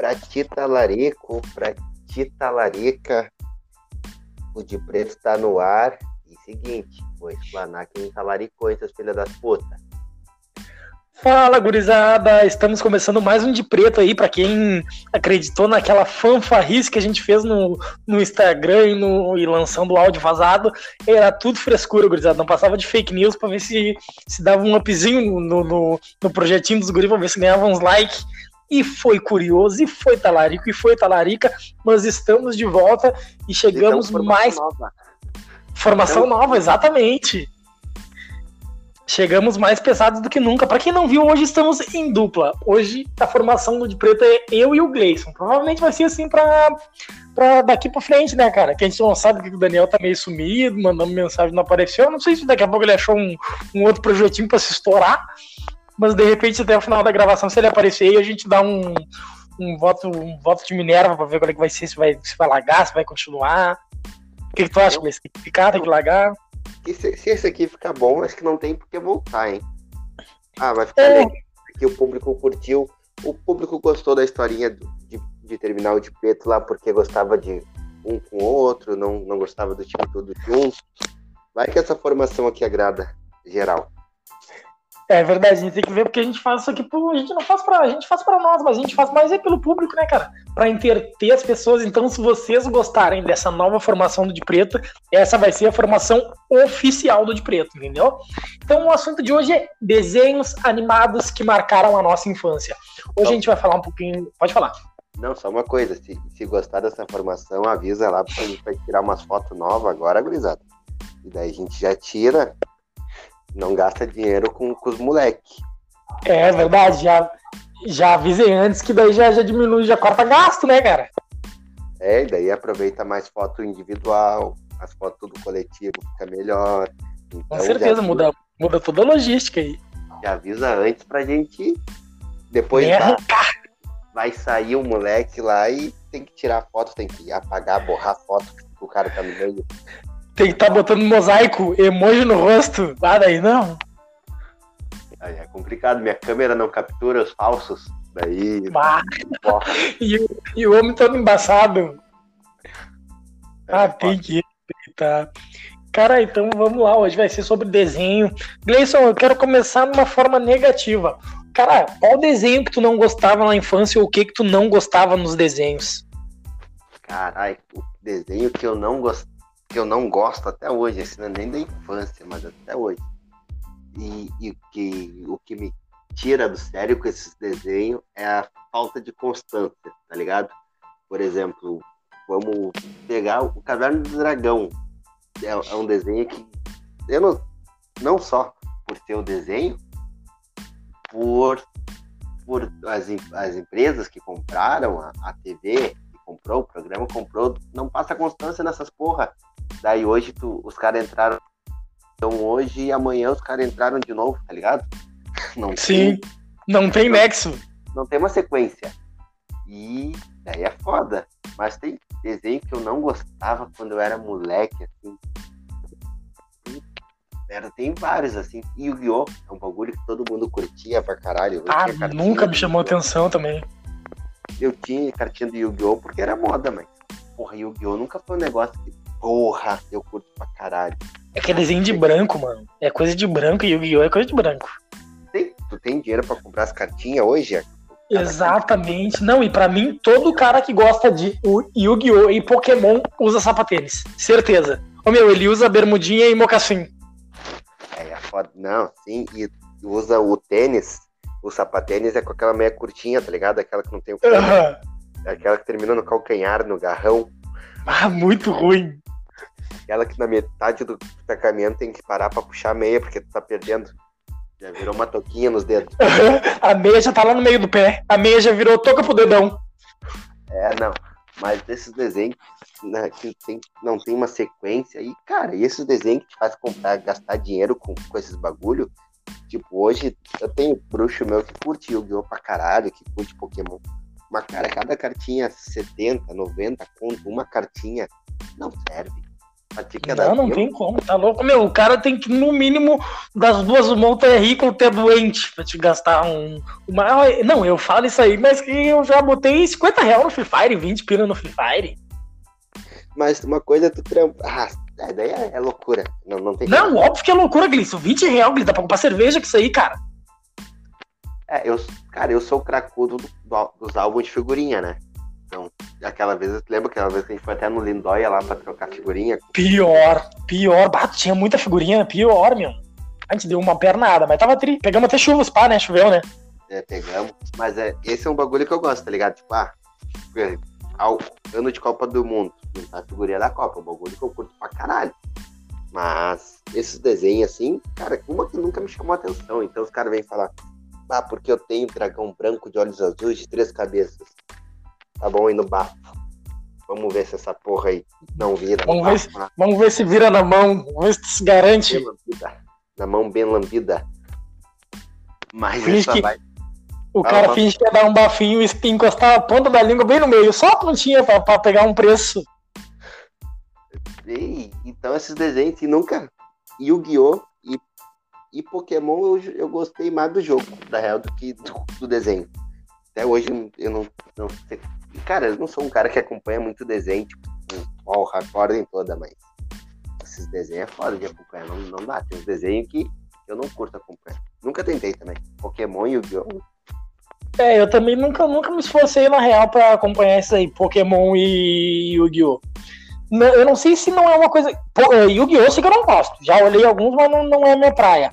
pra ti talarico, pra ti talarica, o de preto tá no ar. E seguinte, vou explanar quem talaricou essas filhas das putas. Fala, gurizada! Estamos começando mais um de preto aí, para quem acreditou naquela fanfarrice que a gente fez no, no Instagram e, no, e lançando o áudio vazado. Era tudo frescura, gurizada. Não passava de fake news para ver se, se dava um upzinho no, no, no projetinho dos guris, pra ver se ganhava uns likes. E foi curioso, e foi talarico, e foi talarica. Mas estamos de volta e chegamos Então, mais. nova. Formação nova, exatamente. Chegamos mais pesados do que nunca. Pra quem não viu, hoje estamos em dupla. Hoje a formação do de preto é eu e o Gleison. Provavelmente vai ser assim pra, pra daqui pra frente, né, cara? Que a gente não sabe que o Daniel tá meio sumido, mandando mensagem não apareceu. Eu não sei se daqui a pouco ele achou um, um outro projetinho pra se estourar. Mas de repente, até o final da gravação, se ele aparecer aí, a gente dá um, um, voto, um voto de Minerva pra ver qual é que vai ser, se vai, se vai largar, se vai continuar. O que, que tu acha, Gleison? Tem que ficar, tem que largar? Se, se esse aqui ficar bom, acho que não tem por que voltar, hein? Ah, vai ficar É. legal. Porque o público curtiu. O público gostou da historinha do- de, de terminar o de preto lá porque gostava de um com o outro, não, não gostava do time todo junto. Vai que essa formação aqui agrada geral. É verdade, a gente tem que ver porque a gente faz isso aqui, pro, a gente não faz pra, a gente faz pra nós, mas a gente faz mais é pelo público, né, cara? Pra entreter as pessoas. Então, se vocês gostarem dessa nova formação do de preto, essa vai ser a formação oficial do de preto, entendeu? Então, o assunto de hoje é desenhos animados que marcaram a nossa infância. Hoje a gente vai falar um pouquinho, pode falar. Não, só uma coisa, se, se gostar dessa formação, avisa lá, porque a gente vai tirar umas fotos novas agora, gurizada. E daí a gente já tira, não gasta dinheiro com, com os moleques. É verdade, já já avisei antes que daí já, já diminui, já corta gasto, né, cara? É, e daí aproveita mais foto individual, as fotos do coletivo fica melhor. Então, Com certeza, muda, muda toda a logística aí. Já avisa antes pra gente. Depois Nem vai, sair o moleque lá e tem que tirar foto, tem que apagar, borrar foto que o cara tá no meio. Tem que estar botando mosaico, emoji no rosto. Ah, daí não. Aí é complicado, minha câmera não captura os falsos. Daí. Bah, ó, e, o- e o homem todo embaçado. Ah, é tem que respeitar. Cara, então vamos lá. Hoje vai ser sobre desenho. Gleison, eu quero começar de uma forma negativa. Cara, qual desenho que tu não gostava na infância ou o que que tu não gostava nos desenhos? Caralho, o desenho que eu não gosto, que eu não gosto até hoje, assim, nem da infância, mas até hoje. E, e o que, o que me tira do sério com esses desenhos é a falta de constância, tá ligado? Por exemplo, vamos pegar o Caverna do Dragão. É, é um desenho que eu não, não só por ser o desenho, por, por as, as empresas que compraram a, a TV, que comprou o programa, comprou, não passa constância nessas porra. Daí hoje tu, os caras entraram. Então hoje e amanhã os caras entraram de novo, tá ligado? Não Sim, Tem, não tem nexo. não tem uma sequência. E daí é foda. Mas tem desenho que eu não gostava quando eu era moleque, assim. Era, tem vários, assim. E Yu-Gi-Oh! é um bagulho que todo mundo curtia pra caralho. Ah, cartinha nunca me chamou atenção também. Eu tinha cartinha do Yu-Gi-Oh! porque era moda, mas. Porra, Yu-Gi-Oh! nunca foi um negócio que. Porra, eu curto pra caralho. É que é desenho de branco, mano. É coisa de branco e Yu-Gi-Oh! é coisa de branco. Tem, tu tem dinheiro pra comprar as cartinhas hoje? Exatamente. Não, e pra mim, todo cara que gosta de Yu-Gi-Oh! e Pokémon usa sapatênis. Certeza. Ô meu, ele usa bermudinha e mocassim. É, é foda. Não, sim, e usa o tênis. O sapatênis é com aquela meia curtinha, tá ligado? Aquela que não tem o. Aham. Aquela que termina no calcanhar, no garrão. Ah, muito ruim. Aquela que na metade do caminhando tem que parar pra puxar a meia, porque tu tá perdendo. Já virou uma toquinha nos dedos. A meia já tá lá no meio do pé. A meia já virou toca pro dedão. É, não. Mas esses desenhos né, que tem, não tem uma sequência. E, cara, e esses desenhos que te faz comprar, gastar dinheiro com, com esses bagulho. Tipo, hoje eu tenho bruxo meu que curte Yu-Gi-Oh! pra caralho, que curte Pokémon. Mas, cara, cada cartinha 70, 90 conto, uma cartinha, não serve. Não, não tem como, tá louco? Meu, o cara tem que, no mínimo, das duas, uma é rico ou é doente pra te gastar um. Uma... Não, eu falo isso aí, mas que eu já botei 50 reais no Free Fire, 20 pila no Free Fire. Mas uma coisa é tu trampa. Ah, daí é, é, loucura. Não, não tem. Não, óbvio que é loucura, Glisson. 20 reais, Glisson, dá pra comprar cerveja com isso aí, cara. É, eu, cara, eu sou o cracudo do, do, dos álbuns de figurinha, né? Então, aquela vez, eu lembro aquela vez que a gente foi até no Lindóia lá pra trocar figurinha? Pior, pior. Bato, tinha muita figurinha, pior, meu. A gente deu uma pernada, mas tava tri. Pegamos até chuvas, pá, né? Choveu, né? É, pegamos. Mas é, esse é um bagulho que eu gosto, tá ligado? Tipo, ah, ao ano de Copa do Mundo, a figurinha da Copa, um bagulho que eu curto pra caralho. Mas esses desenhos assim, cara, uma que nunca me chamou a atenção. Então os caras vêm falar, ah, porque eu tenho dragão branco de olhos azuis de três cabeças. Tá bom aí no bafo. Vamos ver se essa porra aí não vira. Vamos, ver, se, vamos ver se vira na mão. Vamos ver se se garante. Na mão bem lambida. Mas finge essa que... vai. O cara finge que ia dar um bafinho e encostar a ponta da língua bem no meio, só a pontinha pra, pra pegar um preço. E, então esses desenhos nunca. Yu-Gi-Oh! E, e Pokémon eu, eu gostei mais do jogo, da real, do que do, do desenho. Até hoje eu não, não sei Cara, eu não sou um cara que acompanha muito desenho, tipo, ó, ordem toda, mas esses desenhos é foda de acompanhar, não, não dá. Tem uns desenhos que eu não curto acompanhar. Nunca tentei também. Pokémon e Yu-Gi-Oh! É, eu também nunca, nunca me esforcei na real pra acompanhar isso aí, Pokémon e Yu-Gi-Oh! eu não sei se não é uma coisa. É, Yu-Gi-Oh! sei que eu não gosto. Já olhei alguns, mas não, não é minha praia.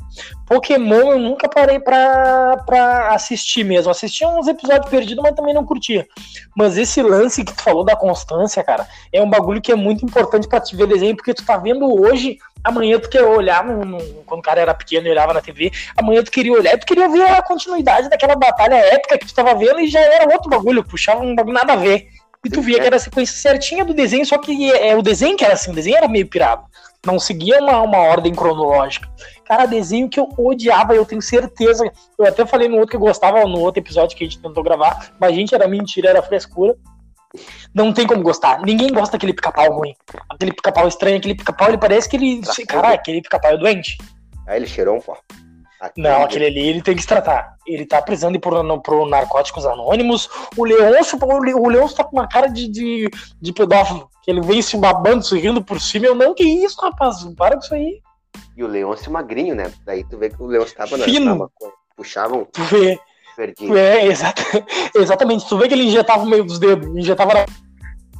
Pokémon eu nunca parei pra, pra assistir mesmo. Assisti uns episódios perdidos, mas também não curtia. Mas esse lance que tu falou da constância, cara, é um bagulho que é muito importante para te ver desenho, porque tu tá vendo hoje, amanhã tu quer olhar, no, no, quando o cara era pequeno e olhava na TV, amanhã tu queria olhar tu queria ver a continuidade daquela batalha épica que tu tava vendo e já era outro bagulho, puxava um bagulho nada a ver. E tu via que era a sequência certinha do desenho, só que é, o desenho que era assim, o desenho era meio pirado. Não seguia uma, uma ordem cronológica. Cara, desenho que eu odiava, eu tenho certeza. Eu até falei no outro que eu gostava, no outro episódio que a gente tentou gravar, mas gente, era mentira, era frescura. Não tem como gostar. Ninguém gosta daquele pica-pau ruim. Aquele pica-pau estranho, aquele pica-pau, ele parece que ele. Cara, aquele pica-pau é doente. Aí ele cheirou um pó. Não, aquele ali ele tem que se tratar. Ele tá precisando ir pro, pro Narcóticos Anônimos. O Leôncio, o Leôncio tá com uma cara de, de, de pedófilo. Que ele vem se babando, se rindo por cima. Eu não, que isso, rapaz? Para com isso aí. E o Leôncio magrinho, né? Daí tu vê que o Leôncio tava Fino. na puxavam. Tu vê. Perdido. É, exata, exatamente. Tu vê que ele injetava o meio dos dedos, injetava na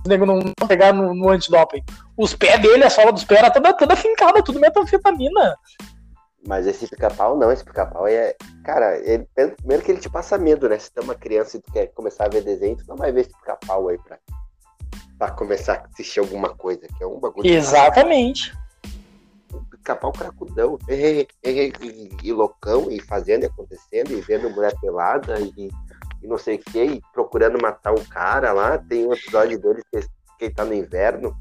o nego não pegar no, no antidoping. Os pés dele, a sola dos pés era toda, toda fincada, tudo metanfetamina. Mas esse pica-pau não, esse pica-pau é. Cara, ele, primeiro que ele te passa medo, né? Se tu é uma criança e tu quer começar a ver desenho, tu não vai ver esse pica-pau aí pra, pra começar a assistir alguma coisa, que é um bagulho. Exatamente. Pica-pau cracudão, e, e, e, e, loucão, e fazendo, e acontecendo, e vendo mulher pelada, e, e não sei o que, e procurando matar o cara lá. Tem um episódio dele que, que ele tá no inverno,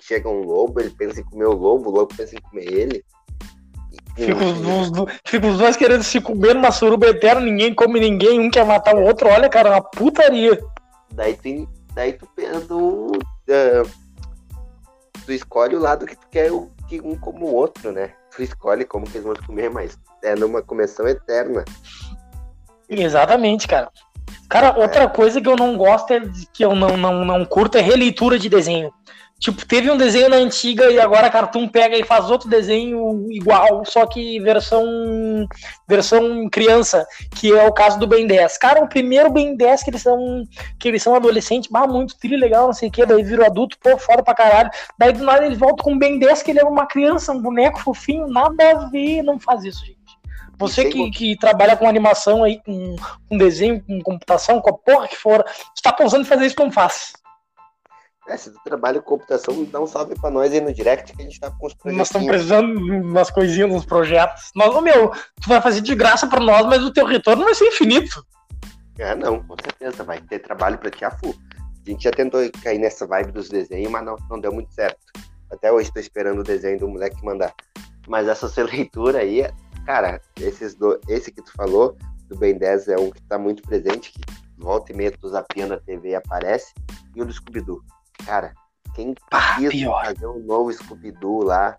chega um lobo, ele pensa em comer o lobo, o lobo pensa em comer ele. Fica os, fica os dois querendo se comer numa suruba eterna, ninguém come ninguém, um quer matar o outro. Olha, cara, uma putaria. Daí tu, daí tu pensa do. Uh, tu escolhe o lado que tu quer o, que um como o outro, né? Tu escolhe como que eles vão comer, mas é numa começão eterna. Exatamente, cara. Cara, outra é. coisa que eu não gosto é que eu não, não, não curto é releitura de desenho. Tipo, teve um desenho na antiga e agora a Cartoon pega e faz outro desenho igual, só que versão versão criança, que é o caso do Ben 10. Cara, o primeiro Ben 10 que eles são que eles são adolescentes, bah, muito tri legal, não sei o que, daí virou adulto, pô, foda pra caralho. Daí do nada eles voltam com o Ben 10 que ele é uma criança, um boneco fofinho, nada a ver, não faz isso, gente. Você que, que trabalha com animação aí, com, com desenho, com computação, com a porra que for, está pensando em fazer isso, não faz. É, se tu trabalha com computação, dá um salve pra nós aí no direct que a gente tá com os projetos. Nós estamos precisando de umas coisinhas, uns projetos. Nós, meu, tu vai fazer de graça pra nós, mas o teu retorno vai ser infinito. É, não, com certeza, vai ter trabalho pra ti a full. A gente já tentou cair nessa vibe dos desenhos, mas não, não deu muito certo. Até hoje tô esperando o desenho do moleque mandar. Mas essa sua leitura aí, cara, esses do, esse que tu falou, do Ben 10 é um que tá muito presente, que volta e meia tu zapiando a TV aparece, e o do Scooby-Doo cara, quem Pá, quis pior. fazer um novo Scooby-Doo lá.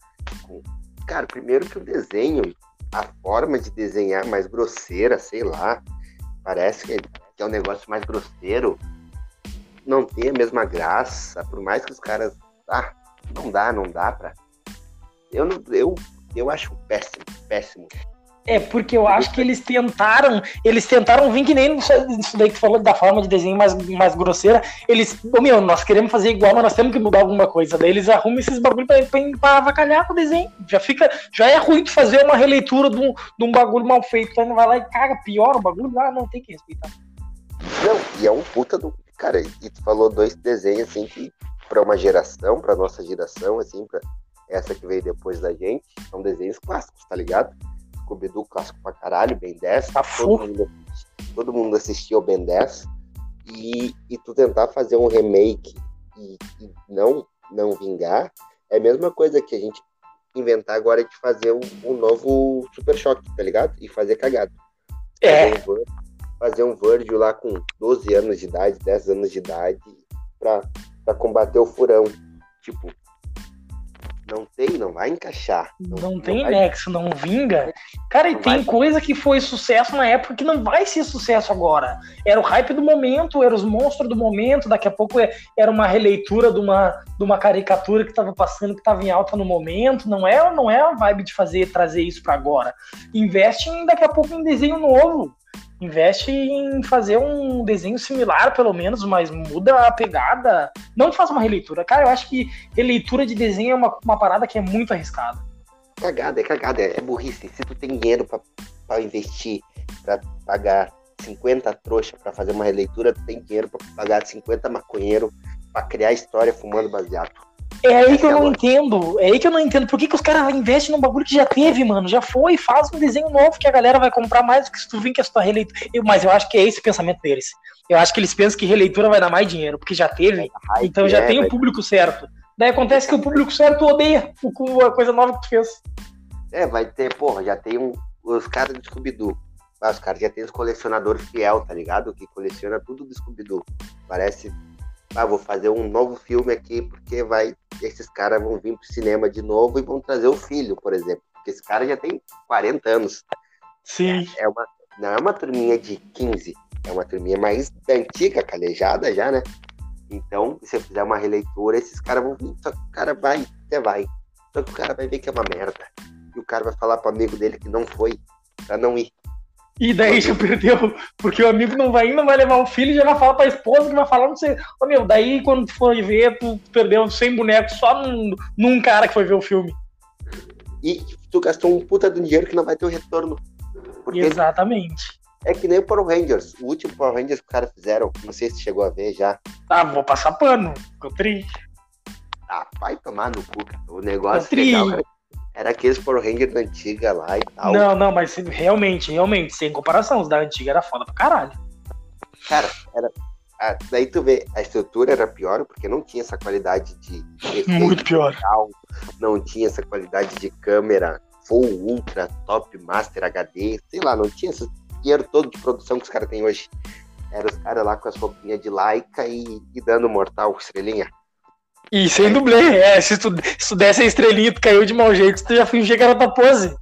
Cara, primeiro que o desenho, a forma de desenhar mais grosseira, sei lá, parece que que é um negócio mais grosseiro, não tem a mesma graça, por mais que os caras. Ah, não dá, não dá pra. Eu, não, eu, eu acho péssimo, péssimo. É, porque eu acho que eles tentaram, eles tentaram vir que nem isso daí que tu falou da forma de desenho mais, mais grosseira. Eles, ô meu, nós queremos fazer igual, mas nós temos que mudar alguma coisa. Daí eles arrumam esses bagulho pra, pra, pra avacalhar o desenho. Já fica, já é ruim de fazer uma releitura de um, de um bagulho mal feito. Então vai lá e caga, pior o bagulho lá, não tem que respeitar. Não, e é um puta do. Cara, e tu falou dois desenhos assim que, pra uma geração, pra nossa geração, assim, pra essa que veio depois da gente, são desenhos clássicos, tá ligado? Scooby-Doo clássico pra caralho, Ben 10. Tá todo, mundo, todo mundo assistia o Ben 10. E, e tu tentar fazer um remake e, e não, não vingar, é a mesma coisa que a gente inventar agora de fazer um, um novo Super Choque, tá ligado? E fazer cagado É, fazer um fazer um Virgil lá com 12 anos de idade, 10 anos de idade, pra, pra combater o furão. Tipo, não tem, não vai encaixar. não tem vai- nexo, não vinga. Cara, e Não tem vai. coisa que foi sucesso na época que não vai ser sucesso agora. Era o hype do momento, era os monstros do momento, daqui a pouco era uma releitura de uma, de uma caricatura que tava passando, que tava em alta no momento. Não é, não é a vibe de fazer, trazer isso pra agora. Investe em, daqui a pouco em desenho novo. Investe em fazer um desenho similar, pelo menos, mas muda a pegada. Não faz uma releitura. Cara, eu acho que releitura de desenho é uma, uma parada que é muito arriscada. Cagada, é cagada, é burrice. Se tu tem dinheiro pra investir, pra pagar 50 trouxa pra fazer uma releitura, tu tem dinheiro pra pagar 50 maconheiro pra criar história fumando baseado. É aí que eu não entendo. É aí que eu não entendo. Por que, que os caras investem num bagulho que já teve, mano? Já foi, faz um desenho novo que a galera vai comprar mais do que se tu vir que a sua releitura. Mas eu acho que é esse o pensamento deles. Eu acho que eles pensam que releitura vai dar mais dinheiro, porque já teve, Hype, então já é, tem vai- o público certo. Daí acontece que o público certo odeia a coisa nova que tu fez. É, vai ter, porra, já tem um, os caras do Scooby-Doo. Ah, os caras já tem os colecionadores fiel, tá ligado? Que coleciona tudo do Scooby-Doo. Parece, ah, vou fazer um novo filme aqui, porque vai, esses caras vão vir pro cinema de novo e vão trazer o filho, por exemplo. Porque esse cara já tem 40 anos. Sim. É uma, não é uma turminha de 15, é uma turminha mais antiga, calejada já, né? Então, se eu fizer uma releitura, esses caras vão vir, só que o cara vai, até vai. Só que o cara vai ver que é uma merda. E o cara vai falar pro amigo dele que não foi, pra não ir. E daí já perdeu, porque o amigo não vai indo, vai levar o filho e já vai falar pra esposa que vai falar, não sei. Ô meu, daí quando tu for ver, tu perdeu 100 bonecos só num, num cara que foi ver o filme. E tu gastou um puta de dinheiro que não vai ter o retorno. Porque Exatamente. é que nem o Power Rangers. O último Power Rangers que os caras fizeram, não sei se chegou a ver já. Ah, vou passar pano. Ficou triste. Ah, vai tomar no cu. O negócio Tri. legal era, era aqueles Power Rangers da antiga lá e tal. Não, não, mas realmente, realmente, sem comparação, os da antiga era foda pra caralho. Cara, era. ah, daí tu vê, a estrutura era pior porque não tinha essa qualidade de Muito pior. digital, não tinha essa qualidade de câmera full, ultra, top, master, HD, sei lá, não tinha esse dinheiro todo de produção que os caras têm hoje. Era os caras lá com as roupinhas de laica e, e dando mortal, estrelinha. E sem dublê, é, se tu, se tu desse a estrelinha tu caiu de mau jeito, tu já fingia que era tua pose.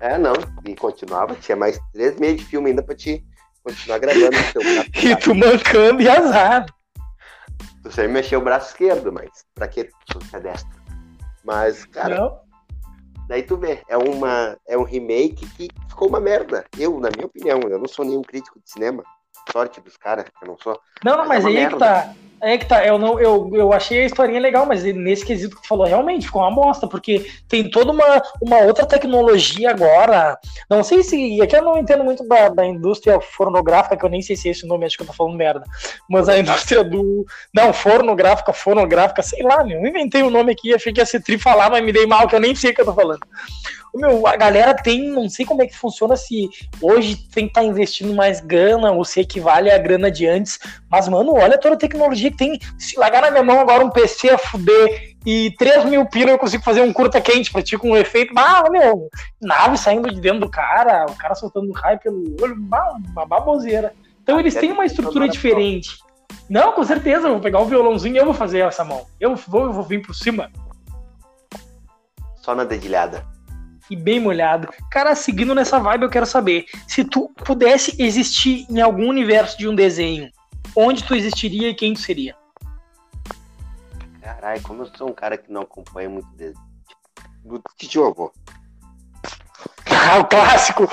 É, não, e continuava, tinha mais três meses de filme ainda pra te continuar gravando. braço E tu mancando e azar. Tu sempre mexeu o braço esquerdo, mas pra que tu é destro? Mas, cara, Não? Daí tu vê, é, uma, é um remake que ficou uma merda. Eu, na minha opinião, eu não sou nenhum crítico de cinema. Sorte dos caras, eu não sou. Não, não, Mas mas, é aí é que merda. tá. É que tá. Eu, não, eu, eu achei a historinha legal, mas nesse quesito que tu falou, realmente ficou uma bosta, porque tem toda uma, uma outra tecnologia agora. Não sei se. Aqui eu não entendo muito da, da indústria fonográfica, que eu nem sei se é esse nome, acho que eu tô falando merda. Mas a indústria do. Não, fornográfica, fonográfica, sei lá, meu. Eu inventei o nome aqui, achei que ia ser tri falar, mas me dei mal, que eu nem sei o que eu tô falando. Meu, a galera tem, não sei como é que funciona, se hoje tem que estar investindo mais grana ou se equivale à grana de antes. Mas, mano, olha toda a tecnologia que tem. Se largar na minha mão agora um PC a fuder e 3 mil pila eu consigo fazer um curta quente pra ti com um efeito. Ah, meu, nave saindo de dentro do cara, o cara soltando raio pelo olho, uma baboseira. Então eles têm uma estrutura diferente. Não, com certeza, eu vou pegar o violãozinho e eu vou fazer essa mão. Eu vou, eu vou vir por cima. Só na dedilhada. E bem molhado. Cara, seguindo nessa vibe, eu quero saber: se tu pudesse existir em algum universo de um desenho, onde tu existiria e quem tu seria? Caralho, como eu sou um cara que não acompanha muito desenho. Do tio avô. Ah, o clássico!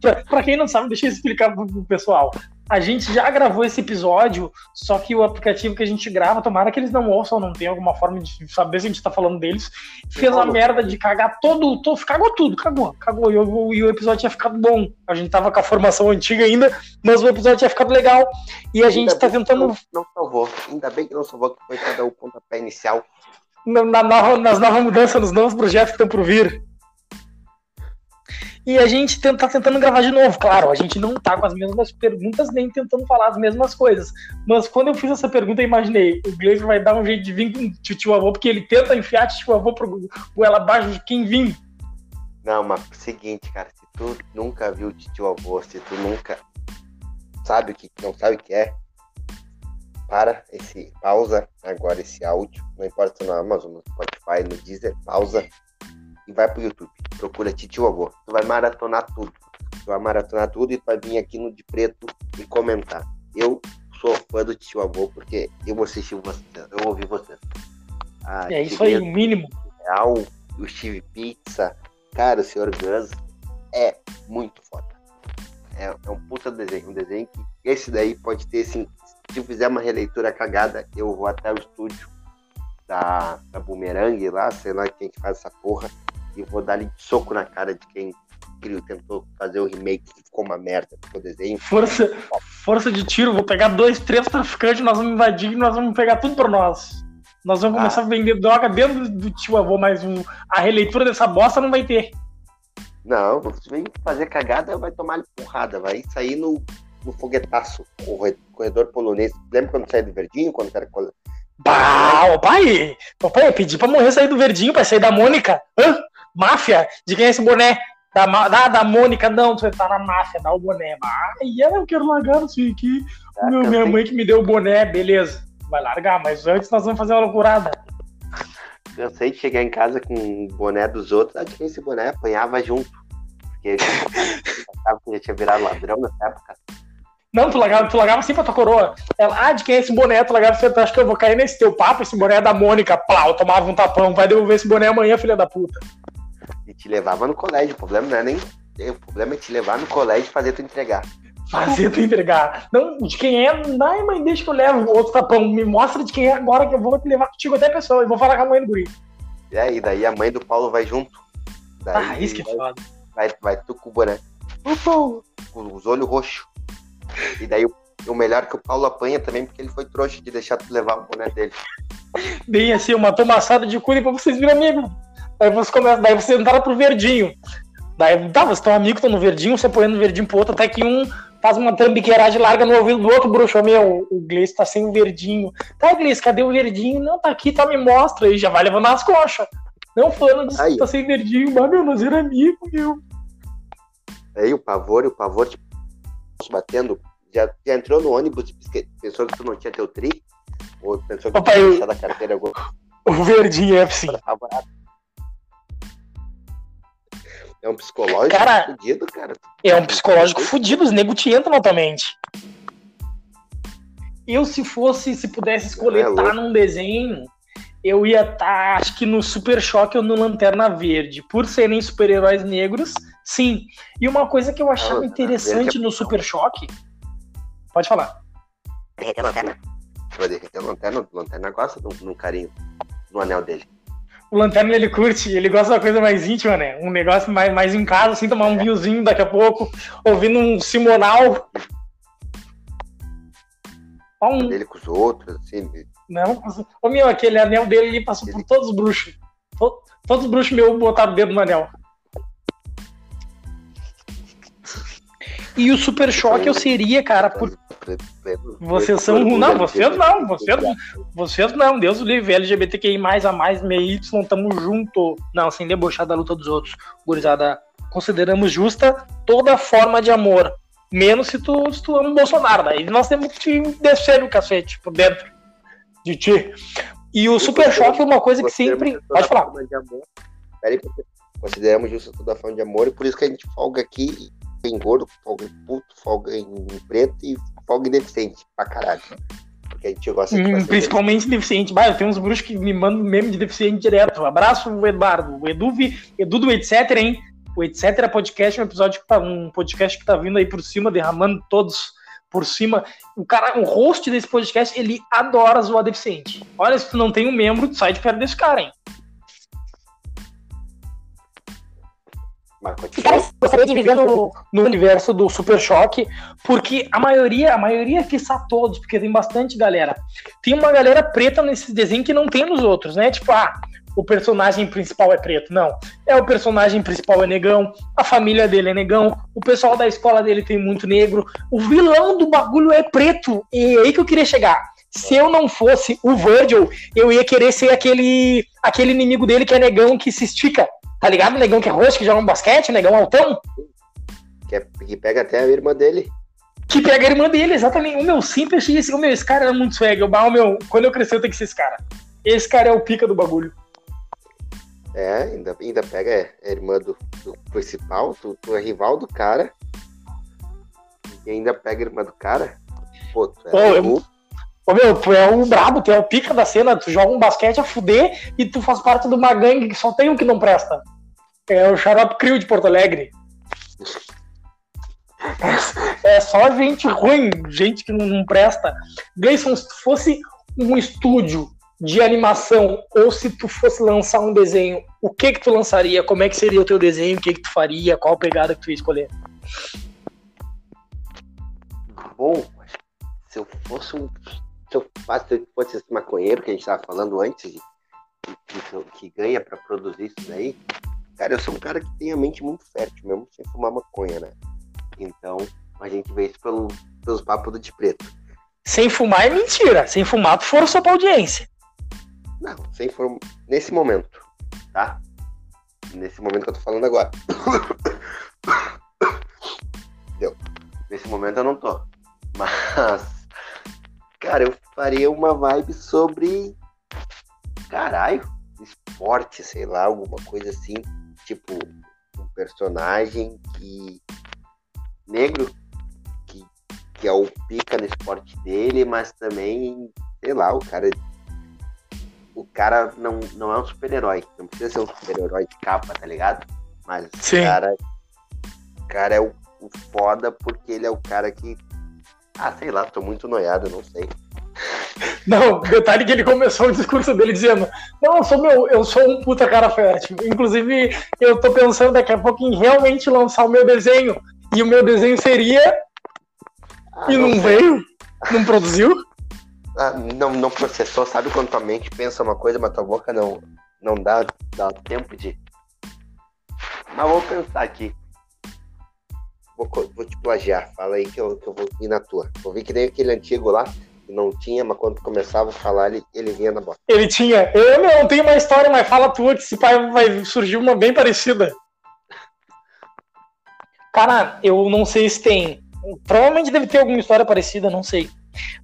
Pra, pra, quem não sabe, deixa eu explicar pro, pro pessoal. A gente já gravou esse episódio, só que o aplicativo que a gente grava, tomara que eles não ouçam, não tem alguma forma de saber se a gente tá falando deles, fez a merda de cagar todo, todo cagou tudo, cagou, cagou, e o, e o episódio tinha ficado bom. A gente tava com a formação antiga ainda, mas o episódio tinha ficado legal, e a ainda gente tá tentando... Não, não, salvou, ainda bem que não salvou, que foi cada o pontapé inicial. Na, na nova, nas novas mudanças, nos novos projetos que estão por vir. E a gente tá tentando gravar de novo. Claro, a gente não tá com as mesmas perguntas, nem tentando falar as mesmas coisas. Mas quando eu fiz essa pergunta, eu imaginei, o Gleiser vai dar um jeito de vir com o tio avô, porque ele tenta enfiar tio avô pro goela abaixo de quem vir. Não, mas seguinte, cara, se tu nunca viu tio avô, se tu nunca sabe o que não sabe o que é, para esse pausa agora esse áudio, não importa se é no Amazon, no Spotify, no Deezer, pausa e vai pro YouTube. Procura Titio Avô. Tu vai maratonar tudo. Tu vai maratonar tudo e tu vai vir aqui no De Preto e comentar. Eu sou fã do Titio Avô porque eu vou assistir vocês, eu ouvi vocês. Ah, é isso aí, o mínimo. Real, o Steve Pizza, cara, o Sr. Gus é muito foda. É, é, um puta desenho, um desenho que esse daí pode ter, assim, se eu fizer uma releitura cagada, eu vou até o estúdio da, da Boomerang lá, sei lá quem que faz essa porra, e vou dar ali soco na cara de quem tentou fazer o remake que ficou uma merda, ficou desenho. Força, força de tiro, vou pegar dois, três traficantes, nós vamos invadir e nós vamos pegar tudo por nós. Nós vamos ah. começar a vender droga dentro do tio avô, mas um, a releitura dessa bosta não vai ter. Não, você vem fazer cagada, vai tomar porrada, vai sair no, no foguetaço, o corredor polonês. Lembra quando saiu do verdinho, quando era Bah, pai! Ô pai, eu pedi pra morrer sair do verdinho, pra sair da Mônica. Hã? Máfia? De quem é esse boné? Da, da, da Mônica, não, você tá na máfia, dá o boné. Ai, eu quero largar não sei aqui. Ah, Meu, minha mãe que me deu o boné, beleza. Vai largar, mas antes nós vamos fazer uma loucurada. Cansei de chegar em casa com o boné dos outros. Ah, de quem esse boné apanhava junto. Porque ele achava que já tinha virado ladrão nessa época. Não, tu largava, tu largava assim pra tua coroa. Ela, ah, de quem é esse boné? Tu largava assim, tu acha que eu vou cair nesse teu papo? Esse boné é da Mônica. Plau, tomava um tapão. Vai devolver esse boné amanhã, filha da puta e te levava no colégio. O problema não é nem. O problema é te levar no colégio e fazer tu entregar. Fazer tu entregar. Não, de quem é, ai, mãe, deixa que eu levo outro tapão. Me mostra de quem é agora que eu vou te levar contigo até a pessoa. Eu vou falar com a mãe do guri. E daí a mãe do Paulo vai junto. Daí ah, isso que é foda. Vai, vai tu com o boné. O Paulo. Com os olhos roxos. E daí o, o melhor que o Paulo apanha também, porque ele foi trouxa de deixar tu levar o boné dele. Bem assim, uma tomaçada de cura pra vocês virem amigos. Aí você começa, daí você entra pro verdinho. Daí, tá, você tem um amigo que tá no verdinho, você põe no verdinho pro outro, até que um faz uma trambiqueiragem larga no ouvido do outro bruxo. Meu, o Gleice tá sem o verdinho. Tá, Gleice, cadê o verdinho? Não, tá aqui, tá, me mostra. E já vai levando as coxas. Não, fulano que tá sem verdinho. Mas, meu, nós era amigo, meu. Aí o pavor, o pavor, tipo, batendo. Já, já entrou no ônibus pensou que tu não tinha teu tri? Ou pensou que Opa, tu tinha da carteira agora? O verdinho é assim. É um psicológico cara, fudido, cara. É um psicológico fudido, os nego te entram totalmente. Eu, se fosse, se pudesse escolher estar é tá num desenho, eu ia estar, tá, acho que no Super Choque ou no Lanterna Verde. Por serem super-heróis negros, sim. E uma coisa que eu achava interessante é no Super Choque. Pode falar. Derreter a lanterna. Vai derreter a lanterna, a lanterna gosta de um carinho no anel dele o Lanterna ele curte, ele gosta da coisa mais íntima, né? Um negócio mais, mais em casa, assim, tomar um vinhozinho daqui a pouco, ouvindo um Simonal. Um... Ele com os outros, assim. Não, ô meu, aquele anel dele ele passou por todos os bruxos. Todos os bruxos meus botaram o dedo no anel. E o Super Choque eu seria, cara, por. Vocês são. Não, vocês não, vocês, vocês não, Deus o livre, LGBTQI mais a mais, meio Y, tamo junto. Não, sem debochar da luta dos outros. Gurizada, consideramos justa toda forma de amor. Menos se tu, se tu ama o Bolsonaro. Daí nós temos que te descer no cacete por dentro de ti. E o Super Choque é uma coisa que sempre. Pode falar. Peraí, consideramos justo toda forma de amor e por isso que a gente folga aqui em gordo, folga em puto, folga em preto e folga em deficiente pra caralho. Porque a gente gosta de hum, Principalmente deficiente. Bah, eu tenho uns bruxos que me mandam meme de deficiente direto. Abraço, Eduardo. O Edu, Edu do etc, hein? O etc podcast é um episódio que tá, um podcast que tá vindo aí por cima, derramando todos por cima. O cara, o host desse podcast, ele adora zoar deficiente. Olha, se tu não tem um membro, tu sai de perto desse cara, hein? Cara, gostaria de viver no, no, universo do Super Choque, porque a maioria, a maioria que está todos, porque tem bastante galera. Tem uma galera preta nesse desenho que não tem nos outros, né? Tipo, ah, o personagem principal é preto. Não. É o personagem principal é negão, a família dele é negão, o pessoal da escola dele tem muito negro, o vilão do bagulho é preto. E é aí que eu queria chegar. Se eu não fosse o Virgil, eu ia querer ser aquele, aquele inimigo dele que é negão que se estica. Tá ligado? Negão que é roxo, que joga um basquete, negão altão. Que, é, que pega até a irmã dele. Que pega a irmã dele, exatamente. O meu, sempre achei esse. O meu, esse cara era muito swag. Eu, o meu, quando eu crescer, eu tenho que ser esse cara. Esse cara é o pica do bagulho. É, ainda, ainda pega é, é irmã do, do principal, tu, tu, é rival do cara. E ainda pega a irmã do cara. Pô, tu é Ô, eu, Ô, meu, tu é o brabo, tu é o pica da cena, tu joga um basquete a fuder e tu faz parte de uma gangue que só tem um que não presta. É o Xarope Crio de Porto Alegre. É, é só gente ruim, gente que não presta. Gleison, se tu fosse um estúdio de animação ou se tu fosse lançar um desenho, o que que tu lançaria? Como é que seria o teu desenho? O que que tu faria? Qual pegada que tu ia escolher? Bom, se eu fosse um se eu, se eu fosse esse maconheiro que a gente estava falando antes, que, que ganha para produzir isso daí, cara, eu sou um cara que tem a mente muito fértil, mesmo sem fumar maconha, né? Então, a gente vê isso pelo, pelos papos do de preto. Sem fumar é mentira. Sem fumar, tu força pra audiência. Não, sem fumar. Nesse momento, tá? Nesse momento que eu tô falando agora. Deu. Nesse momento eu não tô. Mas Cara, eu faria uma vibe sobre. Caralho, esporte, sei lá, alguma coisa assim. Tipo, um personagem que. negro, que, que é o pica no esporte dele, mas também, sei lá, o cara. O cara não, não é um super-herói. Não precisa ser um super-herói de capa, tá ligado? Mas Sim. o cara. O cara é o, o foda porque ele é o cara que ah, sei lá, tô muito noiado, não sei. Não, detalhe que ele começou o discurso dele dizendo: Não, eu sou meu, eu sou um puta cara fértil. Inclusive, eu tô pensando daqui a pouco em realmente lançar o meu desenho. E o meu desenho seria. Ah, e não, não veio? Não produziu? Ah, não, não processou, sabe quando tua mente pensa uma coisa, mas tua boca não, não dá, dá tempo de. Mas vou pensar aqui vou, vou te plagiar. Fala aí que eu, que eu vou ir na tua. Vou ver que nem aquele antigo lá, que não tinha, mas quando começava a falar, ele, ele vinha na bola. Ele tinha. Eu não tenho uma história, mas fala tua, que esse pai vai surgir uma bem parecida. Cara, eu não sei se tem. Provavelmente deve ter alguma história parecida, não sei.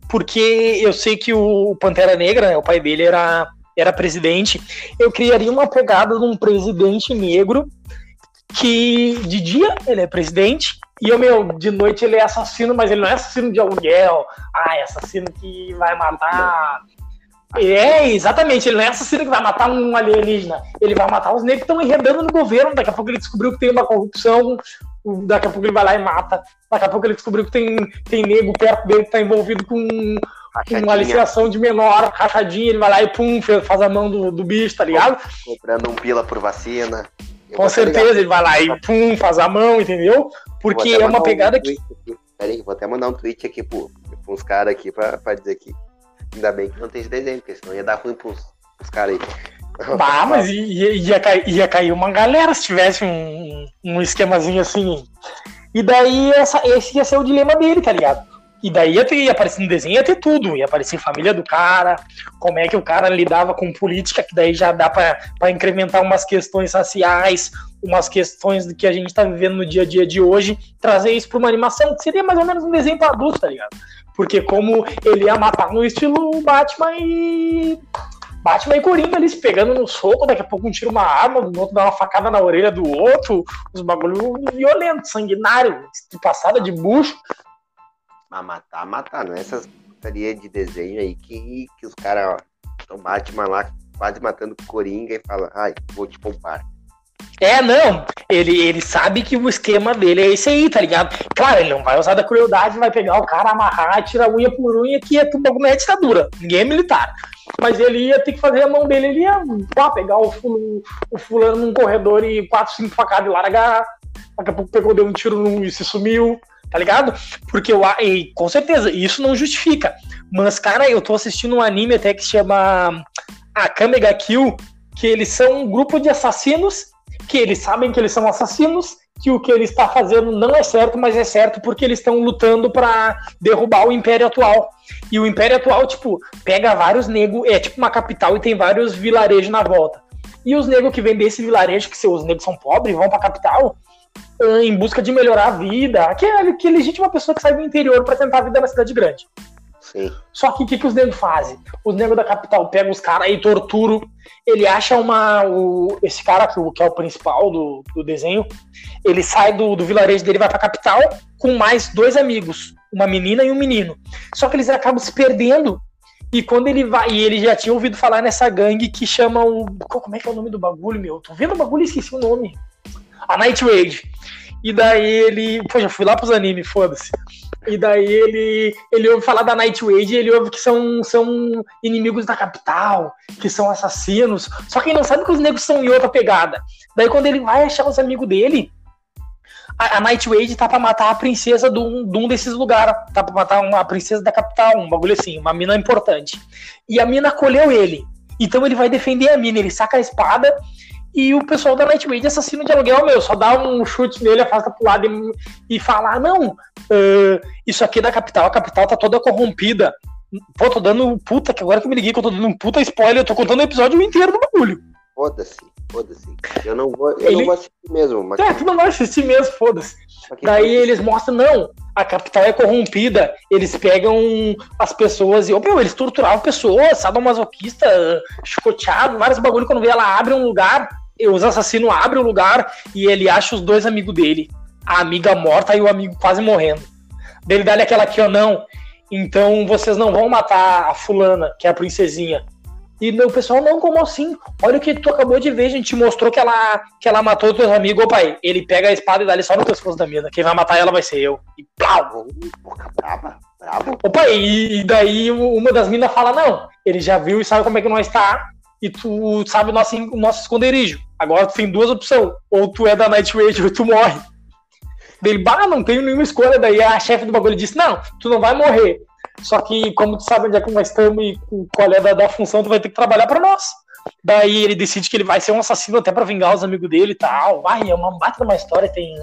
Porque eu sei que o Pantera Negra, né, o pai dele era, era presidente. Eu criaria uma pegada de um presidente negro que de dia ele é presidente e o meu, de noite ele é assassino, mas ele não é assassino de aluguel. Ah, é assassino que vai matar. É, exatamente, ele não é assassino que vai matar um alienígena. Ele vai matar os negros que estão enredando no governo. Daqui a pouco ele descobriu que tem uma corrupção. Daqui a pouco ele vai lá e mata. Daqui a pouco ele descobriu que tem, tem nego perto dele que está envolvido com, com uma aliciação de menor, rachadinha. Ele vai lá e pum, faz a mão do, do bicho, tá ligado? Comprando um pila por vacina. Com certeza, ele vai lá e pum, faz a mão, entendeu? Porque é uma pegada um que. Peraí, vou até mandar um tweet aqui pro, uns caras aqui pra, pra dizer que ainda bem que não tem esse desenho, porque senão ia dar ruim pros, pros caras aí. Bah, mas ia, ia, cair, ia cair uma galera se tivesse um, um esquemazinho assim. E daí essa, esse ia ser o dilema dele, tá ligado? E daí ia, ter, ia aparecer no desenho, ia ter tudo. Ia aparecer família do cara, como é que o cara lidava com política, que daí já dá para incrementar umas questões raciais, umas questões do que a gente tá vivendo no dia a dia de hoje, trazer isso para uma animação, que seria mais ou menos um desenho para adulto, tá ligado? Porque como ele ia matar no estilo Batman e. Batman e Coringa ali se pegando no soco, daqui a pouco um tira uma arma, o outro dá uma facada na orelha do outro, os bagulho violentos, sanguinário, passada de bucho. Mas matar, matar, não é essas putaria de desenho aí que, que os caras estão Batman lá quase matando Coringa e fala, ai, vou te poupar. É, não. Ele, ele sabe que o esquema dele é esse aí, tá ligado? Claro, ele não vai usar da crueldade, vai pegar o cara, amarrar, tirar unha por unha, que é tudo bagulho é ditadura. Ninguém é militar. Mas ele ia ter que fazer a mão dele, ele ia pô, pegar o, fulano, o fulano num corredor e quatro, cinco facadas e largar. Daqui a pouco pegou, deu um tiro num, e se sumiu tá ligado? Porque eu, e, com certeza, isso não justifica. Mas, cara, eu tô assistindo um anime até que se chama Akame ga Kill, que eles são um grupo de assassinos, que eles sabem que eles são assassinos, que o que ele está fazendo não é certo, mas é certo porque eles estão lutando para derrubar o Império atual. E o Império atual, tipo, pega vários negros, é tipo uma capital e tem vários vilarejos na volta. E os negros que vêm desse vilarejo, que os negros são pobres, vão pra capital, ah, em busca de melhorar a vida. Que é, que é legítima pessoa que sai do interior para tentar a vida na cidade grande. Sim. Só que o que, que os negros fazem? Os negros da capital pegam os caras e torturam. Ele acha uma. O, esse cara que, que é o principal do, do desenho. Ele sai do, do vilarejo dele vai pra capital com mais dois amigos. Uma menina e um menino. Só que eles acabam se perdendo. E quando ele vai. E ele já tinha ouvido falar nessa gangue que chama o. Como é que é o nome do bagulho, meu? Tô vendo o bagulho e esqueci o nome a Night Rage. E daí ele. Pô, já fui lá pros animes, foda-se. E daí ele, ele ouve falar da Night Rage ele ouve que são, são inimigos da capital, que são assassinos. Só que ele não sabe que os negros são em outra pegada. Daí quando ele vai achar os amigos dele, a, a Night tá pra matar a princesa de um, de um desses lugares. Tá pra matar uma princesa da capital, um bagulho assim, uma mina importante. E a mina acolheu ele. Então ele vai defender a mina, ele saca a espada e o pessoal da Nightwave assassino de aluguel, meu, só dá um chute nele, afasta pro lado e, e fala: ah, não, uh, isso aqui é da capital, a capital tá toda corrompida. Pô, tô dando puta, que agora que eu me liguei que eu tô dando um puta spoiler, eu tô contando o episódio inteiro do bagulho. Foda-se, foda-se. Eu não vou, eu Ele... não vou assistir mesmo. Mas... É, tu não vai assistir mesmo, foda-se. Daí eles mostram, não, a capital é corrompida, eles pegam as pessoas e, oh, meu, eles torturavam pessoas, sadomasoquista, chicoteado, vários bagulho, quando vê ela abre um lugar, os assassinos abrem o lugar e ele acha os dois amigos dele. A amiga morta e o amigo quase morrendo. Dele dá aquela aqui, ó, não. Então vocês não vão matar a fulana, que é a princesinha. E o pessoal, não, como assim? Olha o que tu acabou de ver, a gente mostrou que ela, que ela matou teus amigos. Ô pai, ele pega a espada e dá ele só no pescoço da mina. Quem vai matar ela vai ser eu. E pau! Porra, brava, brava. Opa, e, e daí uma das minas fala, não, ele já viu e sabe como é que nós tá. E tu sabe o nosso, o nosso esconderijo. Agora tu tem duas opções. Ou tu é da Night Rage ou tu morre. Dele, bah, não tenho nenhuma escolha. Daí a chefe do bagulho disse: Não, tu não vai morrer. Só que, como tu sabe onde é que nós estamos e qual é da, da função, tu vai ter que trabalhar para nós. Daí ele decide que ele vai ser um assassino até para vingar os amigos dele e tal. Vai, é uma bata uma história. Tem,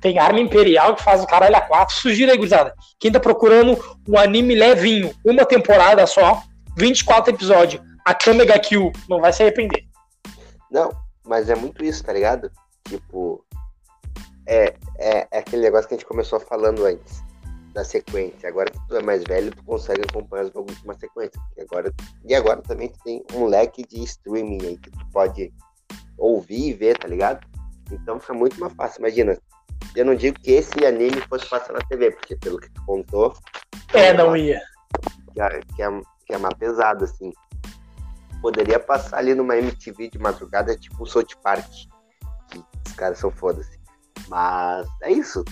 tem arma imperial que faz o caralho a quatro. Sugiro aí, gurizada. Quem tá procurando um anime levinho, uma temporada só, 24 episódios, a Kamega Kill, não vai se arrepender. Não, mas é muito isso, tá ligado? Tipo, é, é, é aquele negócio que a gente começou falando antes da sequência. Agora que tu é mais velho, tu consegue acompanhar os bagulhos com uma sequência. Porque agora, e agora também tu tem um leque de streaming aí que tu pode ouvir e ver, tá ligado? Então fica muito mais fácil. Imagina, eu não digo que esse anime fosse passar na TV, porque pelo que tu contou. É, não ia. Que é, que é, que é mais pesado, assim. Poderia passar ali numa MTV de madrugada, tipo o South Park. Que os caras são foda-se. Mas é isso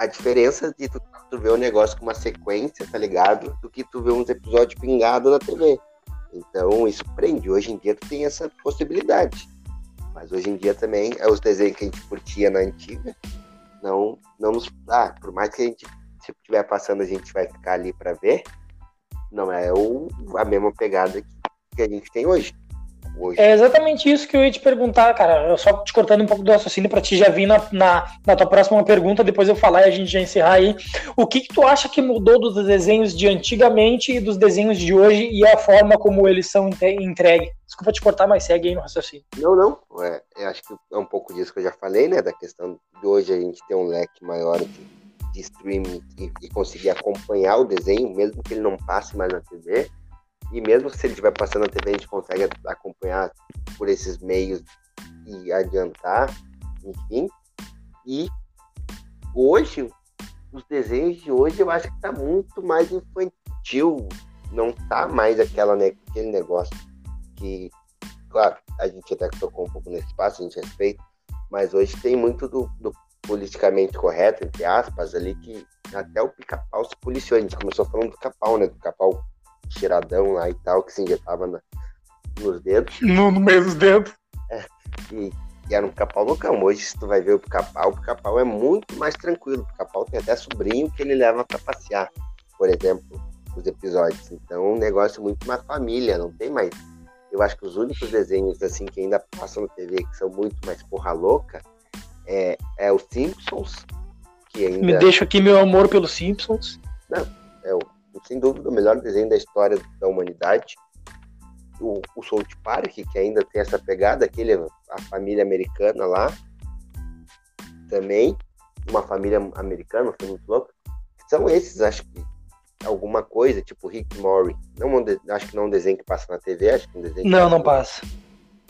a diferença de tu, tu ver um negócio com uma sequência, tá ligado? Do que tu ver uns episódios pingados na TV. Então, isso prende. Hoje em dia tu tem essa possibilidade. Mas hoje em dia também, é os desenhos que a gente curtia na antiga, não, não nos. Ah, por mais que a gente, se estiver passando, a gente vai ficar ali para ver, não é o, a mesma pegada que, que a gente tem hoje. Hoje. É exatamente isso que eu ia te perguntar, cara. Eu só te cortando um pouco do raciocínio para te já vir na, na, na, tua próxima pergunta, depois eu falar e a gente já encerrar aí. O que, que tu acha que mudou dos desenhos de antigamente e dos desenhos de hoje e a forma como eles são entregues? Desculpa te cortar, mas segue aí no raciocínio. Não, não. É, eu acho que é um pouco disso que eu já falei, né? Da questão de hoje a gente ter um leque maior de, de streaming e, e conseguir acompanhar o desenho, mesmo que ele não passe mais na TV e mesmo se ele estiver passando na TV, a gente consegue acompanhar por esses meios e adiantar, enfim. E hoje, os desenhos de hoje eu acho que está muito mais infantil. Não tá mais aquela, né, aquele negócio que, claro, a gente até tocou um pouco nesse espaço, a gente respeita, mas hoje tem muito do, do politicamente correto, entre aspas, ali, que até o pica-pau se policiou. A gente começou falando do pica-pau, né? Do pica-pau tiradão lá e tal, que se injetava na, nos dedos. No, no meio dos dedos. É, e, e era um pica-pau loucão. Hoje, se tu vai ver o pica-pau, o pica-pau é muito mais tranquilo. O pica-pau tem até sobrinho que ele leva para passear, por exemplo, os episódios. Então, é um negócio muito mais família, não tem mais. Eu acho que os únicos desenhos assim que ainda passam na TV que são muito mais porra louca é, é os Simpsons. Que ainda... Me deixa aqui meu amor pelos Simpsons. Não, é o sem dúvida, o melhor desenho da história da humanidade. O, o South Park, que ainda tem essa pegada, aquele, a família americana lá, também, uma família americana, foi muito louco. São esses, acho que alguma coisa, tipo Rick Mori. Não acho que não é um desenho que passa na TV, acho que é um desenho. Não, não passa.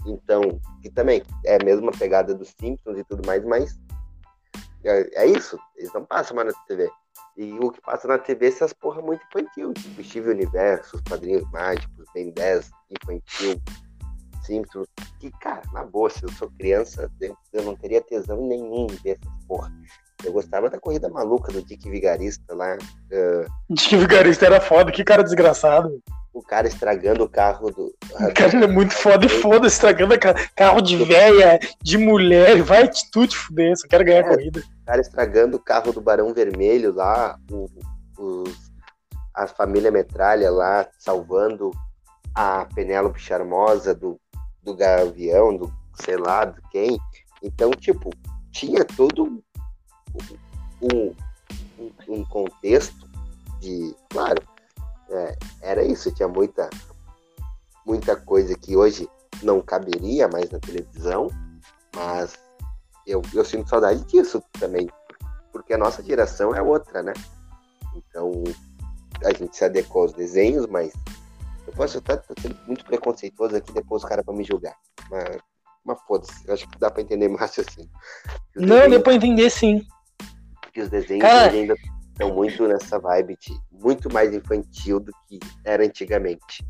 Então, que também é a mesma pegada dos Simpsons e tudo mais, mas é, é isso, eles não passam mais na TV. E o que passa na TV é essas porra muito infantil, tipo Steve Universo, os Padrinhos Mágicos, Ben 10, infantil, Simpsons. Que, cara, na boa, se eu sou criança, eu não teria tesão nenhum em ver essas porra. Eu gostava da corrida maluca do Dick Vigarista lá. Uh... Dick Vigarista era foda, que cara desgraçado. O cara estragando o carro do. O cara é muito foda e foda, estragando carro de velha, de mulher, vai de tudo fuder, só quero ganhar é, a corrida. O cara estragando o carro do Barão Vermelho lá, o, os, a família Metralha lá, salvando a Penélope Charmosa do, do Gavião, do sei lá, do quem. Então, tipo, tinha todo um, um, um contexto de. Claro, é, era isso, tinha muita, muita coisa que hoje não caberia mais na televisão, mas eu, eu sinto saudade disso também, porque a nossa geração é outra, né? Então a gente se adequou aos desenhos, mas eu posso estar sendo muito preconceituoso aqui, depois os caras vão me julgar. Mas, mas foda-se, acho que dá pra entender mais assim. Não, desenhos... deu pra entender sim que os desenhos Cara... ainda estão muito nessa vibe de muito mais infantil do que era antigamente.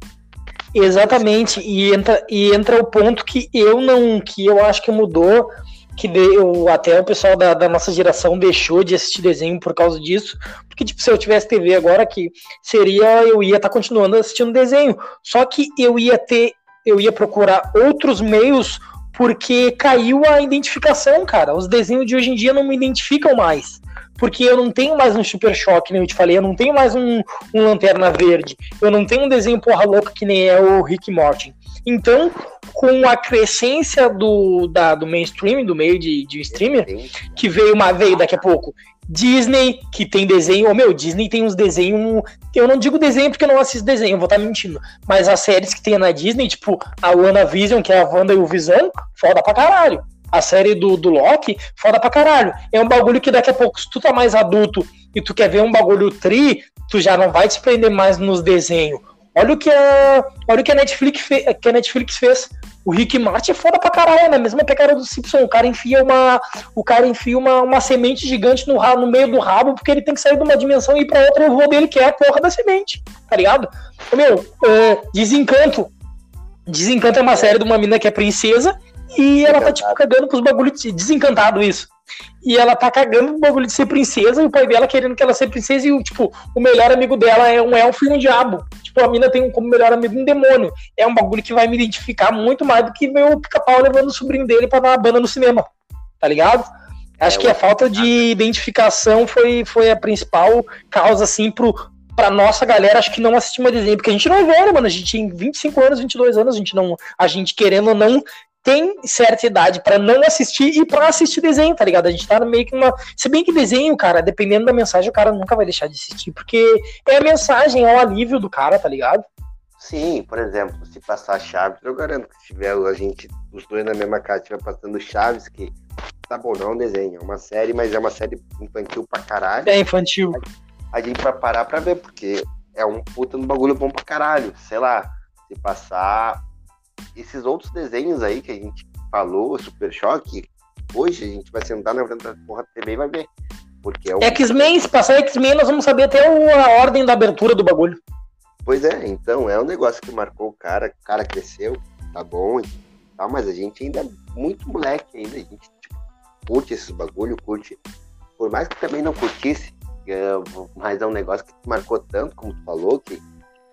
Exatamente, e entra, e entra o ponto que eu não, que eu acho que mudou, que deu, até o pessoal da, da, nossa geração deixou de assistir desenho por causa disso, porque tipo, se eu tivesse TV agora que seria, eu ia estar tá continuando assistindo desenho, só que eu ia ter, eu ia procurar outros meios porque caiu a identificação, cara. Os desenhos de hoje em dia não me identificam mais porque eu não tenho mais um Super Choque, nem eu te falei, eu não tenho mais um, um Lanterna Verde, eu não tenho um desenho porra louca que nem é o Rick Morty. Então, com a crescência do, da, do mainstream, do meio de, de streamer, que veio uma veio daqui a pouco, Disney, que tem desenho, oh, meu, Disney tem uns desenhos, eu não digo desenho porque eu não assisto desenho, vou estar tá mentindo, mas as séries que tem na Disney, tipo a WandaVision, que é a Wanda e o Visão, foda pra caralho a série do, do Loki, foda pra caralho. É um bagulho que daqui a pouco, se tu tá mais adulto e tu quer ver um bagulho tri, tu já não vai te prender mais nos desenhos. Olha o que a, olha o que a, Netflix, fe, que a Netflix fez. O Rick Martin é foda pra caralho, é na mesma pegada do Simpson. O cara enfia uma, o cara enfia uma, uma semente gigante no, no meio do rabo porque ele tem que sair de uma dimensão e ir pra outra e o voo dele quer é a porra da semente, tá ligado? Meu, é, Desencanto. Desencanto é uma série de uma mina que é princesa e ela tá, tipo, cagando pros bagulhos de desencantado isso. E ela tá cagando pro bagulho de ser princesa, e o pai dela querendo que ela seja princesa, e o, tipo, o melhor amigo dela é um elfo e um diabo. Tipo, a mina tem como melhor amigo um demônio. É um bagulho que vai me identificar muito mais do que meu pica-pau levando o sobrinho dele pra dar uma banda no cinema. Tá ligado? Acho é, que a falta de identificação foi, foi a principal causa, assim, pro, pra nossa galera, acho que não assistir mais desenho, porque a gente não é velho, mano. A gente tem 25 anos, 22 anos, a gente não. A gente querendo ou não. Tem certa idade para não assistir e para assistir desenho, tá ligado? A gente tá meio que uma. Se bem que desenho, cara, dependendo da mensagem, o cara nunca vai deixar de assistir, porque é a mensagem, é o alívio do cara, tá ligado? Sim, por exemplo, se passar Chaves, eu garanto que se tiver a gente, os dois na mesma casa, estiver passando Chaves, que tá bom, não é um desenho, é uma série, mas é uma série infantil pra caralho. É infantil. A, a gente vai parar pra ver, porque é um puta no bagulho bom pra caralho. Sei lá, se passar esses outros desenhos aí que a gente falou, Super Choque, hoje a gente vai sentar na frente da porra da TV e vai ver. Porque é um... X-Men, se passar X-Men, nós vamos saber até a ordem da abertura do bagulho. Pois é, então é um negócio que marcou o cara, o cara cresceu, tá bom e tal, mas a gente ainda é muito moleque ainda, a gente tipo, curte esses bagulho, curte. Por mais que também não curtisse, é, mas é um negócio que marcou tanto, como tu falou, que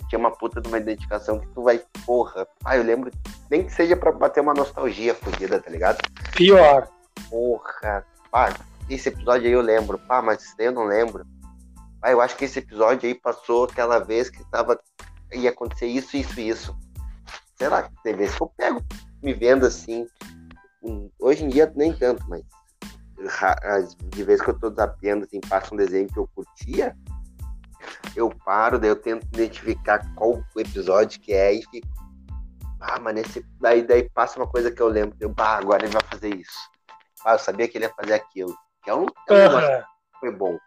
tinha uma puta de uma identificação que tu vai, porra, ah, eu lembro, nem que seja pra bater uma nostalgia fodida, tá ligado? Pior. Porra, pá, esse episódio aí eu lembro, pá, mas esse daí eu não lembro. Ah, eu acho que esse episódio aí passou aquela vez que tava, ia acontecer isso, isso e isso. Sei lá, tem vezes que eu pego me vendo assim. Hoje em dia nem tanto, mas de vez que eu tô zapeando, assim, passa um desenho que eu curtia, eu paro, daí eu tento identificar qual o episódio que é e fico. Ah, mas nesse. Daí, daí passa uma coisa que eu lembro. Eu, ah, agora ele vai fazer isso. Ah, eu sabia que ele ia fazer aquilo. Que é um, é um Aham. foi bom.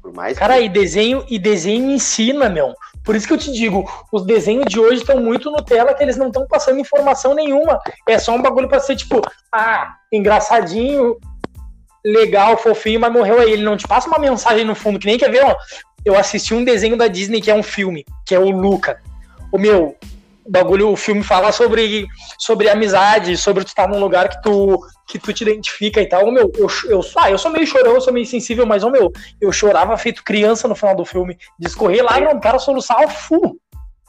Por mais Cara, que... e desenho, e desenho ensina, meu. Por isso que eu te digo, os desenhos de hoje estão muito Nutella, que eles não estão passando informação nenhuma. É só um bagulho pra ser tipo, ah, engraçadinho, legal, fofinho, mas morreu aí. Ele não te passa uma mensagem no fundo, que nem quer ver, ó. Eu assisti um desenho da Disney que é um filme, que é o Luca. O meu, o bagulho, o filme fala sobre, sobre amizade, sobre tu estar num lugar que tu, que tu te identifica e tal. O meu, eu, eu, ah, eu sou meio chorão, eu sou meio sensível, mas o meu, eu chorava feito criança no final do filme. Discorrer lá, não quero soluçar o full.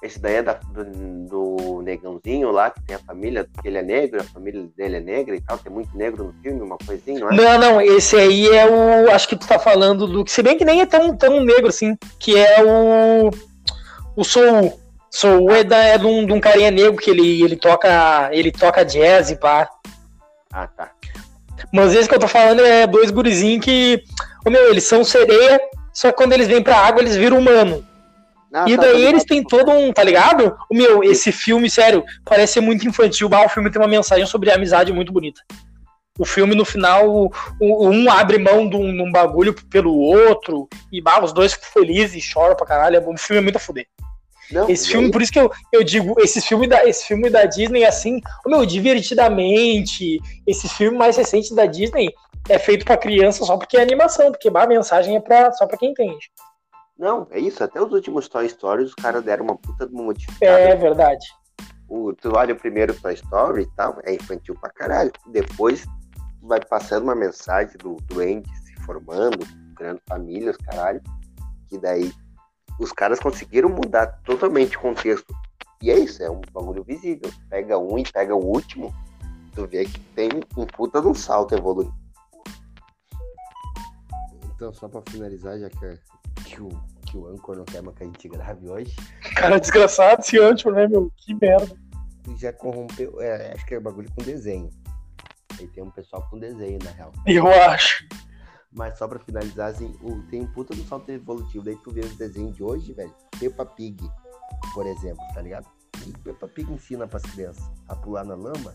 Esse daí é da, do, do negãozinho lá, que tem a família, que ele é negro, a família dele é negra e tal, tem muito negro no filme, uma coisinha, não é? Não, não, esse aí é o. Acho que tu tá falando do. Se bem que nem é tão, tão negro assim, que é o. O Soul. Soul é, da, é de, um, de um carinha negro que ele, ele toca. Ele toca jazz e pá. Ah, tá. Mas esse que eu tô falando é dois gurizinhos que. Ô meu, eles são sereia, só que quando eles vêm pra água, eles viram humano. Ah, E tá, daí tá eles têm todo um, tá ligado? O meu, esse filme, sério, parece ser muito infantil. Bah, o filme tem uma mensagem sobre amizade muito bonita. O filme, no final, o- o- um abre mão de um, de um bagulho pelo outro, e bah, os dois ficam felizes e choram pra caralho. O filme é muito a fuder. Não, Esse filme, aí- por isso que eu, eu digo, esses filmes da, esse filme da Disney, assim, o meu, divertidamente, esses filmes mais recentes da Disney é feito pra criança só porque é animação, porque bah, a mensagem é pra, só pra quem entende. Não, é isso. Até os últimos Toy Stories, os caras deram uma puta de uma modificada. É verdade. O, tu olha o primeiro Toy Story e tal, é infantil pra caralho. Depois vai passando uma mensagem do, do Andy se formando, criando famílias, caralho. Que daí os caras conseguiram mudar totalmente o contexto. E é isso, é um bagulho visível. Pega um e pega o último, tu vê que tem um puta de um salto evoluindo. Então, só pra finalizar, já que, que, o, que o Anchor não quer mais que a gente grave hoje, Cara, desgraçado esse Antio, né, meu? Que merda. já corrompeu. É, acho que é bagulho com desenho. Aí tem um pessoal com desenho, na real. Eu acho. Mas só pra finalizar, assim, o, tem um puta do salto evolutivo. Daí tu vê os desenhos de hoje, velho. Peppa Pig, por exemplo, tá ligado? E Peppa Pig ensina pras crianças a pular na lama.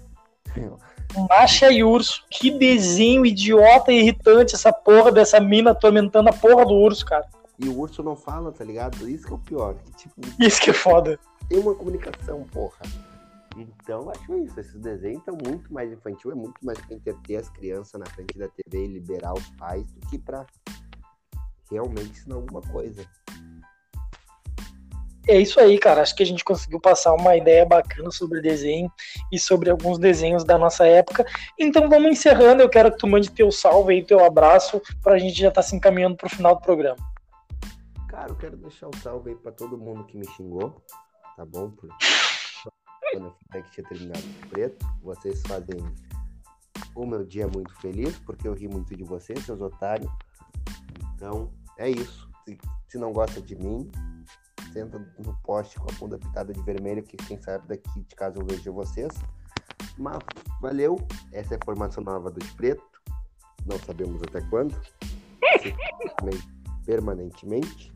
Macha e urso. Que desenho idiota e irritante essa porra dessa mina atormentando a porra do urso, cara. E o urso não fala, tá ligado? Isso que é o pior. Que, tipo, Isso que é foda. tem uma comunicação, porra. Então, acho isso. Esses desenhos estão muito mais infantil, é muito mais pra entreter as crianças na frente da TV e liberar os pais do que pra realmente ensinar alguma coisa. É isso aí, cara. Acho que a gente conseguiu passar uma ideia bacana sobre desenho e sobre alguns desenhos da nossa época. Então vamos encerrando. Eu quero que tu mande teu salve aí, teu abraço, pra gente já estar se encaminhando pro final do programa. Cara, eu quero deixar um salve aí pra todo mundo que me xingou, tá bom? Por... Quando eu falei que tinha terminado com preto, vocês fazem o meu dia muito feliz, porque eu ri muito de vocês, seus otários. Então, é isso. Se Se não gosta de mim, senta no poste com a bunda pitada de vermelho, que quem sabe daqui de casa eu vejo vocês. Mas valeu, essa é a formação nova do de preto. Não sabemos até quando. permanentemente.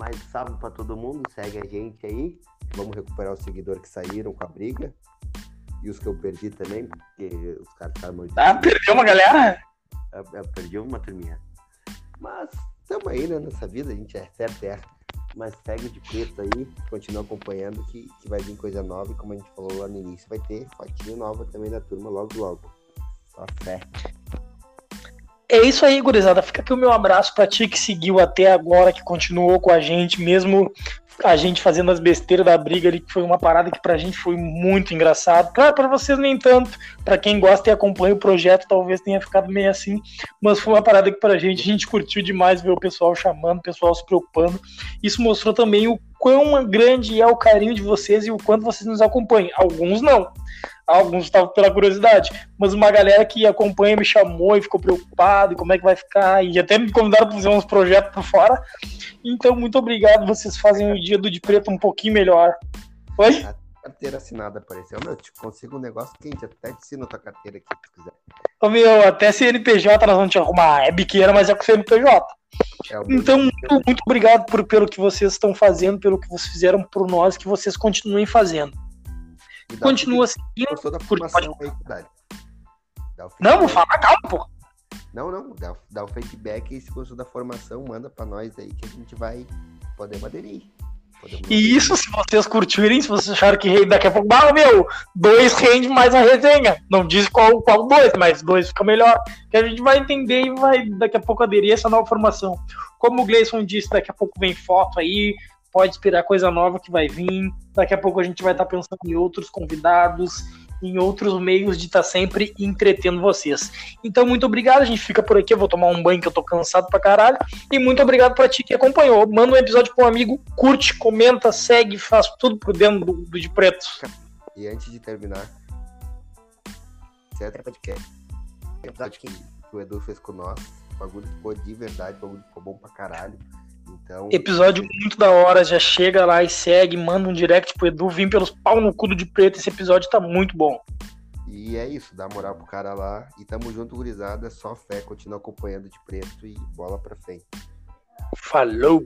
Mas salve para todo mundo, segue a gente aí. Vamos recuperar os seguidores que saíram com a briga. E os que eu perdi também, porque os caras estavam. Ah, perdeu uma galera? Eu, eu perdi uma turminha. Mas estamos aí, né? Nessa vida, a gente é certo, é. Mas segue de preto aí, continua acompanhando que, que vai vir coisa nova. E como a gente falou lá no início, vai ter fotinho nova também da turma logo logo. Só fé. É isso aí, gurizada. Fica aqui o meu abraço para ti que seguiu até agora, que continuou com a gente, mesmo a gente fazendo as besteiras da briga ali, que foi uma parada que pra gente foi muito engraçado. Claro, para vocês nem tanto. Para quem gosta e acompanha o projeto, talvez tenha ficado meio assim, mas foi uma parada que pra gente a gente curtiu demais ver o pessoal chamando, o pessoal se preocupando. Isso mostrou também o quão grande é o carinho de vocês e o quanto vocês nos acompanham. Alguns não alguns estavam pela curiosidade, mas uma galera que acompanha me chamou e ficou preocupado, como é que vai ficar, e até me convidaram para fazer uns projetos por fora. Então, muito obrigado, vocês fazem o dia do de preto um pouquinho melhor. Oi? A carteira assinada apareceu, meu, te consigo um negócio quente, até te ensino tua carteira aqui, se quiser. Ô, meu, até CNPJ nós vamos te arrumar, é biqueira, mas é com CNPJ. É então, muito, muito obrigado por, pelo que vocês estão fazendo, pelo que vocês fizeram por nós, que vocês continuem fazendo. Continua seguindo. Toda a formação aí, Não, vou falar, calma, pô. Não, não, dá, dá o feedback e se gostou da formação, manda pra nós aí que a gente vai poder aderir. E isso, se vocês curtirem, se vocês acharem que daqui a pouco, ah, meu, dois rende mais a resenha. Não diz qual, qual dois, mas dois fica melhor. Que a gente vai entender e vai daqui a pouco aderir a essa nova formação. Como o Gleison disse, daqui a pouco vem foto aí, pode esperar coisa nova que vai vir. Daqui a pouco a gente vai estar tá pensando em outros convidados, em outros meios de estar tá sempre entretendo vocês. Então, muito obrigado. A gente fica por aqui. Eu vou tomar um banho que eu tô cansado pra caralho. E muito obrigado pra ti que acompanhou. Manda um episódio pro um amigo, curte, comenta, segue, faz tudo por dentro do, do de preto. E antes de terminar, certo podcast. Episódio que o Edu fez com nós. O bagulho ficou de verdade, o bagulho ficou bom pra caralho. Então, episódio muito da hora, já chega lá e segue, manda um direct pro Edu, vim pelos pau no cu de preto, esse episódio tá muito bom. E é isso, dá moral pro cara lá e tamo junto, gurizada, só fé, continua acompanhando de preto e bola pra frente. Falou!